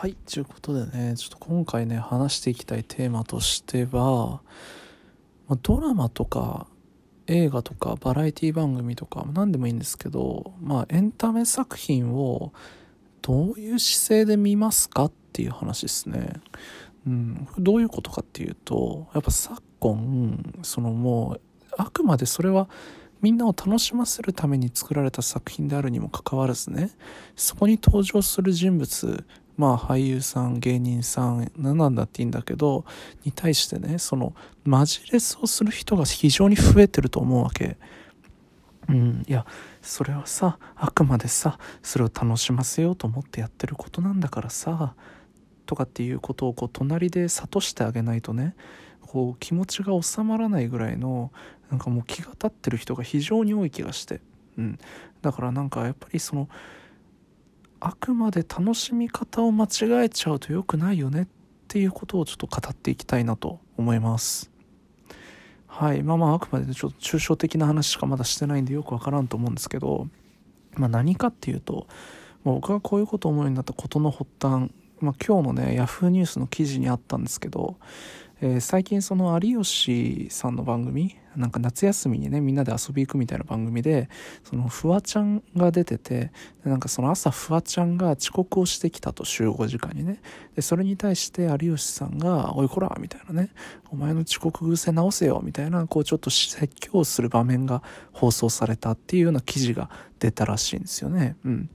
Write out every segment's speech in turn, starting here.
はいということでねちょっと今回ね話していきたいテーマとしては、ドラマとか映画とかバラエティ番組とか何でもいいんですけどまあエンタメ作品をどういう姿勢で見ますかっていう話ですね。うん、どういうことかっていうとやっぱ昨今そのもうあくまでそれはみんなを楽しませるために作られた作品であるにもかかわらずねそこに登場する人物まあ俳優さん芸人さん何なんだっていいんだけどに対してねそのマジレスをする人が非常に増えてると思うわけ。うん、いやそれはさあくまでさそれを楽しませようと思ってやってることなんだからさとかっていうことをこう隣で諭してあげないとねこう気持ちが収まらないぐらいのなんかもう気が立ってる人が非常に多い気がして、うん、だからなんかやっぱりそのあくまで楽しみ方を間違えちゃうと良くないよねっていうことをちょっと語っていきたいなと思います。はい。まあまああくまでちょっと抽象的な話しかまだしてないんでよくわからんと思うんですけど、まあ、何かっていうと、まあ、僕がこういうことを思うようになったことの発端まあ、今日のねヤフーニュースの記事にあったんですけど、えー、最近その有吉さんの番組なんか夏休みにねみんなで遊び行くみたいな番組でそのフワちゃんが出ててなんかその朝フワちゃんが遅刻をしてきたと集合時間にねでそれに対して有吉さんが「おいこら」みたいなね「お前の遅刻癖直せよ」みたいなこうちょっと説教する場面が放送されたっていうような記事が出たらしいんですよね。うん。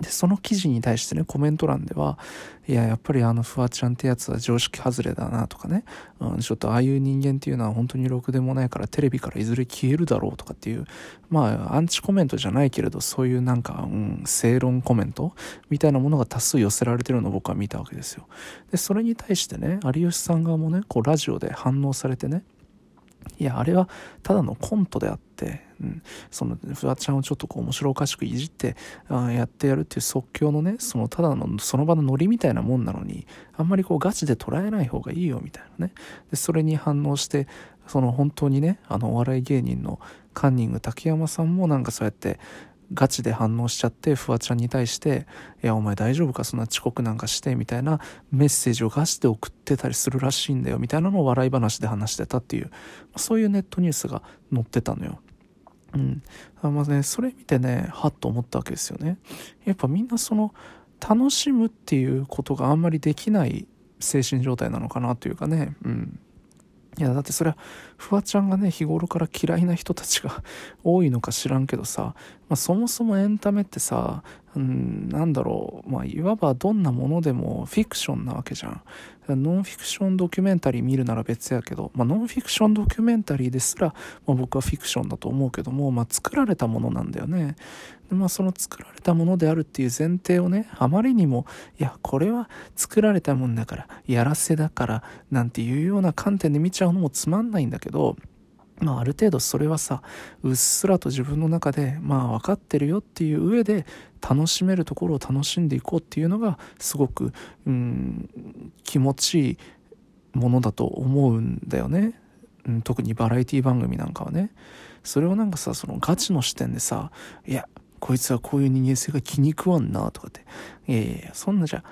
で、その記事に対してね、コメント欄では、いや、やっぱりあの、フワちゃんってやつは常識外れだなとかね、うん、ちょっとああいう人間っていうのは本当にろくでもないからテレビからいずれ消えるだろうとかっていう、まあ、アンチコメントじゃないけれど、そういうなんか、うん、正論コメントみたいなものが多数寄せられてるのを僕は見たわけですよ。で、それに対してね、有吉さん側もね、こう、ラジオで反応されてね、いや、あれはただのコントであって、うん、そのフワちゃんをちょっとこう面白おかしくいじってあやってやるっていう即興のねそのただのその場のノリみたいなもんなのにあんまりこうガチで捉えない方がいいよみたいなね。でそれに反応してその本当にねあのお笑い芸人のカンニング竹山さんもなんかそうやってガチで反応しちゃってフワちゃんに対して「いやお前大丈夫か？そんな遅刻なんかして」みたいなメッセージをガチで送ってたりするらしいんだよみたいなのを笑い話で話してたっていうそういうネットニュースが載ってたのよ。うん。あまあね、それ見てね、はっと思ったわけですよね。やっぱみんなその、楽しむっていうことがあんまりできない精神状態なのかなというかね、うん。いや、だってそれは、フワちゃんがね、日頃から嫌いな人たちが 多いのか知らんけどさ、まあ、そもそもエンタメってさ、うん、なんだろう、まあ、いわばどんなものでもフィクションなわけじゃん。ノンフィクションドキュメンタリー見るなら別やけど、まあ、ノンフィクションドキュメンタリーですら、まあ、僕はフィクションだと思うけども、まあ、作られたものなんだよね。でまあ、その作られたものであるっていう前提をね、あまりにも、いや、これは作られたもんだから、やらせだから、なんていうような観点で見ちゃうのもつまんないんだけど、まあ、ある程度それはさうっすらと自分の中でまあ分かってるよっていう上で楽しめるところを楽しんでいこうっていうのがすごくうん気持ちいいものだと思うんだよね、うん、特にバラエティ番組なんかはね。それをなんかさそのガチの視点でさいやこいつはこういう人間性が気に食わんなとかって。いやいやいやそんなじゃ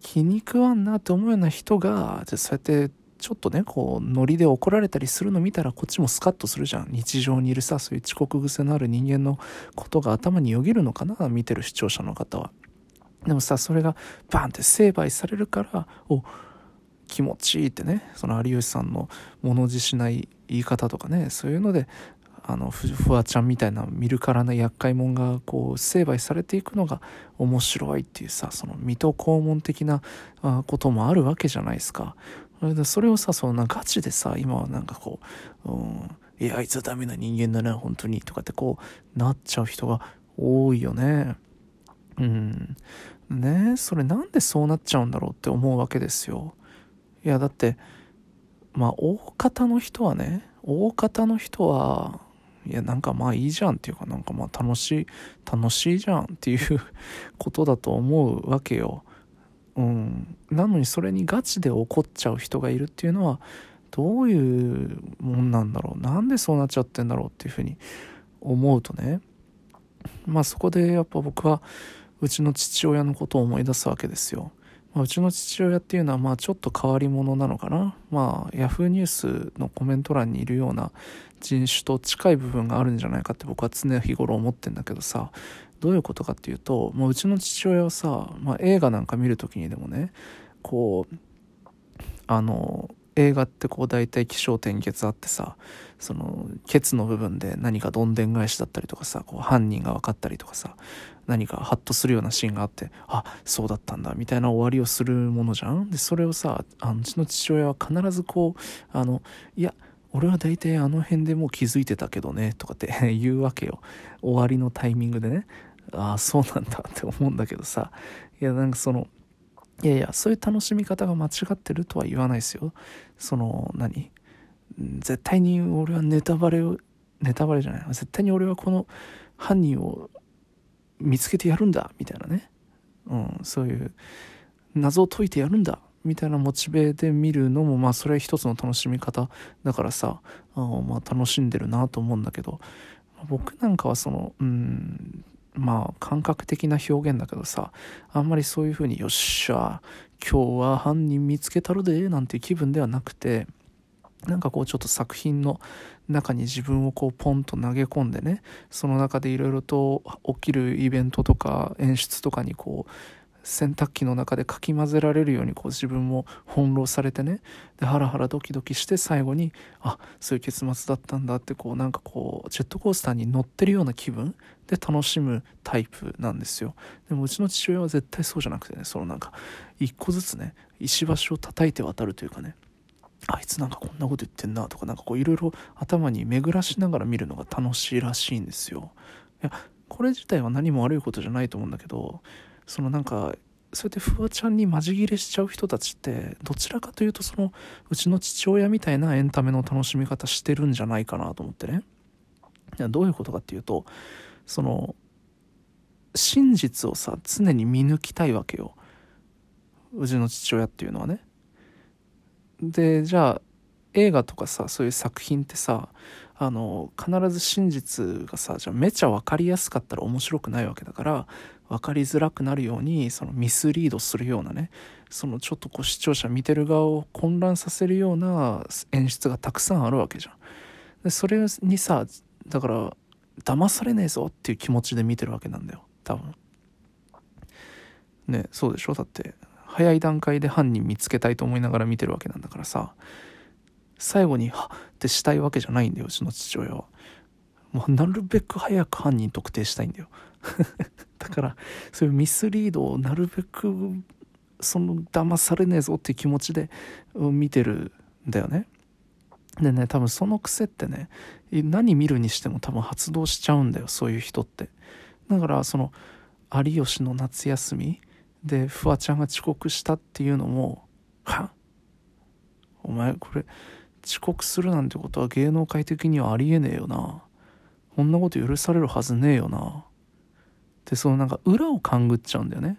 気に食わんなって思うような人がじゃそうやってちょっとね、こう、ノリで怒られたりするの見たらこっちもスカッとするじゃん。日常にいるさ、そういう遅刻癖のある人間のことが頭によぎるのかな、見てる視聴者の方は。でもさ、それがバンって成敗されるから、お、気持ちいいってね、その有吉さんの物おしない言い方とかね、そういうので、あのフワちゃんみたいな見るからな厄介者がこう成敗されていくのが面白いっていうさその水戸黄門的なこともあるわけじゃないですかそれをさ、そんなガチでさ、今はなんかこう、うん、いや、あいつはダメな人間だな、本当に、とかってこう、なっちゃう人が多いよね。うん。ねそれなんでそうなっちゃうんだろうって思うわけですよ。いや、だって、まあ、大方の人はね、大方の人は、いや、なんかまあいいじゃんっていうか、なんかまあ楽しい、楽しいじゃんっていうことだと思うわけよ。うん、なのにそれにガチで怒っちゃう人がいるっていうのはどういうもんなんだろう。なんでそうなっちゃってんだろうっていうふうに思うとね。まあそこでやっぱ僕はうちの父親のことを思い出すわけですよ。まあ、うちの父親っていうのはまあちょっと変わり者なのかな。まあヤフーニュースのコメント欄にいるような人種と近い部分があるんじゃないかって僕は常日頃思ってんだけどさ。どういうことかっていうともううちの父親はさ、まあ、映画なんか見る時にでもねこうあの映画ってこう大体起承転結あってさそのケツの部分で何かどんでん返しだったりとかさこう犯人が分かったりとかさ何かハッとするようなシーンがあってあそうだったんだみたいな終わりをするものじゃん?でそれをさあうちの父親は必ずこうあのいや俺は大体あの辺でもう気づいてたけどねとかって 言うわけよ。終わりのタイミングでね。ああそうなんだって思うんだけどさ。いやなんかそのいやいやそういう楽しみ方が間違ってるとは言わないですよ。その何？絶対に俺はネタバレをネタバレじゃない。絶対に俺はこの犯人を見つけてやるんだみたいなね、うん、そういう謎を解いてやるんだみたいなモチベで見るのもまあそれは一つの楽しみ方だからさ。あまあ楽しんでるなと思うんだけど。僕なんかはそのうんまあ感覚的な表現だけどさあんまりそういうふうによっしゃ今日は犯人見つけたるでなんて気分ではなくてなんかこうちょっと作品の中に自分をこうポンと投げ込んでねその中でいろいろと起きるイベントとか演出とかにこう洗濯機の中でかき混ぜられるようにこう自分も翻弄されてね。でハラハラドキドキして最後にあそういう結末だったんだってこうなんかこうジェットコースターに乗ってるような気分？で楽しむタイプなんですよ。でもうちの父親は絶対そうじゃなくてねそのなんか一個ずつね石橋を叩いて渡るというかね。あいつなんかこんなこと言ってんなとかなんかこういろいろ頭に巡らしながら見るのが楽しいらしいんですよ。いやこれ自体は何も悪いことじゃないと思うんだけどそのなんかそうやってフワちゃんにまじ切れしちゃう人たちってどちらかというとそのうちの父親みたいなエンタメの楽しみ方してるんじゃないかなと思ってね。いやどういうことかっていうとその真実をさ常に見抜きたいわけよ。うちの父親っていうのはね。でじゃあ映画とかさそういう作品ってさあの必ず真実がさじゃめちゃ分かりやすかったら面白くないわけだから分かりづらくなるようにそのミスリードするようなねそのちょっとこう視聴者見てる側を混乱させるような演出がたくさんあるわけじゃん。でそれにさだから騙されねえぞっていう気持ちで見てるわけなんだよ多分。ねそうでしょ？だって早い段階で犯人見つけたいと思いながら見てるわけなんだからさ最後に「はっ!」ってしたいわけじゃないんだようちの父親は。もうなるべく早く犯人特定したいんだよ だからそういうミスリードをなるべくその騙されねえぞっていう気持ちで見てるんだよねでね多分その癖ってね何見るにしても多分発動しちゃうんだよそういう人ってだからその有吉の夏休みでフワちゃんが遅刻したっていうのもはお前これ遅刻するなんてことは芸能界的にはありえねえよな。こんなこと許されるはずねえよな。でそのなんか裏を勘ぐっちゃうんだよね。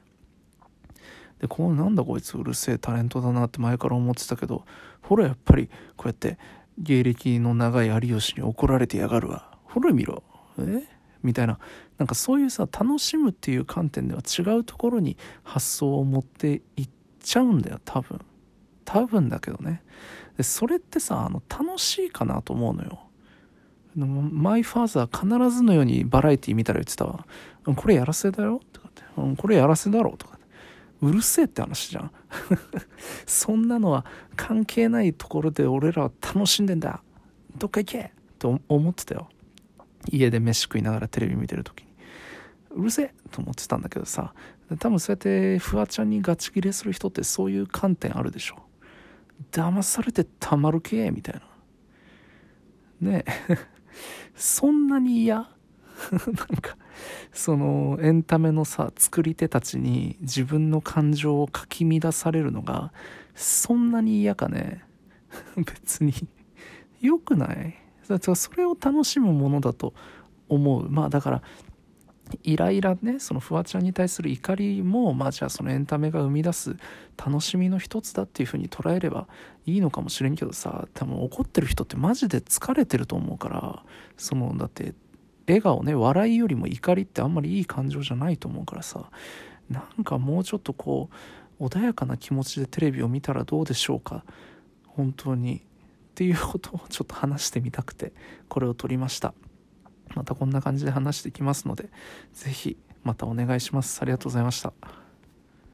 でこうなんだこいつうるせえタレントだなって前から思ってたけどほらやっぱりこうやって芸歴の長い有吉に怒られてやがるわ。ほら見ろ。え？みたいな。なんかそういうさ楽しむっていう観点では違うところに発想を持っていっちゃうんだよ多分。多分だけどね。でそれってさあの楽しいかなと思うのよ。マイファーザー必ずのようにバラエティ見たら言ってたわ。これやらせだよ。とかって。これやらせだろとかうるせえって話じゃん。そんなのは関係ないところで俺らは楽しんでんだ。どっか行け。と思ってたよ。家で飯食いながらテレビ見てる時に。うるせえと思ってたんだけどさ。多分そうやってフワちゃんにガチギレする人ってそういう観点あるでしょ。騙されてたまるけみたいな。ね。えそんなに嫌？なんかそのエンタメのさ作り手たちに自分の感情をかき乱されるのがそんなに嫌かね？別に。良くない？それを楽しむものだと思う。まあだからイライラねそのフワちゃんに対する怒りもまあじゃあそのエンタメが生み出す楽しみの一つだっていう風に捉えればいいのかもしれんけどさ多分怒ってる人ってマジで疲れてると思うからそのだって笑顔ね笑いよりも怒りってあんまりいい感情じゃないと思うからさなんかもうちょっとこう穏やかな気持ちでテレビを見たらどうでしょうか本当に。っていうことをちょっと話してみたくてこれを撮りました。またこんな感じで話していきますので是非またお願いします。ありがとうございました。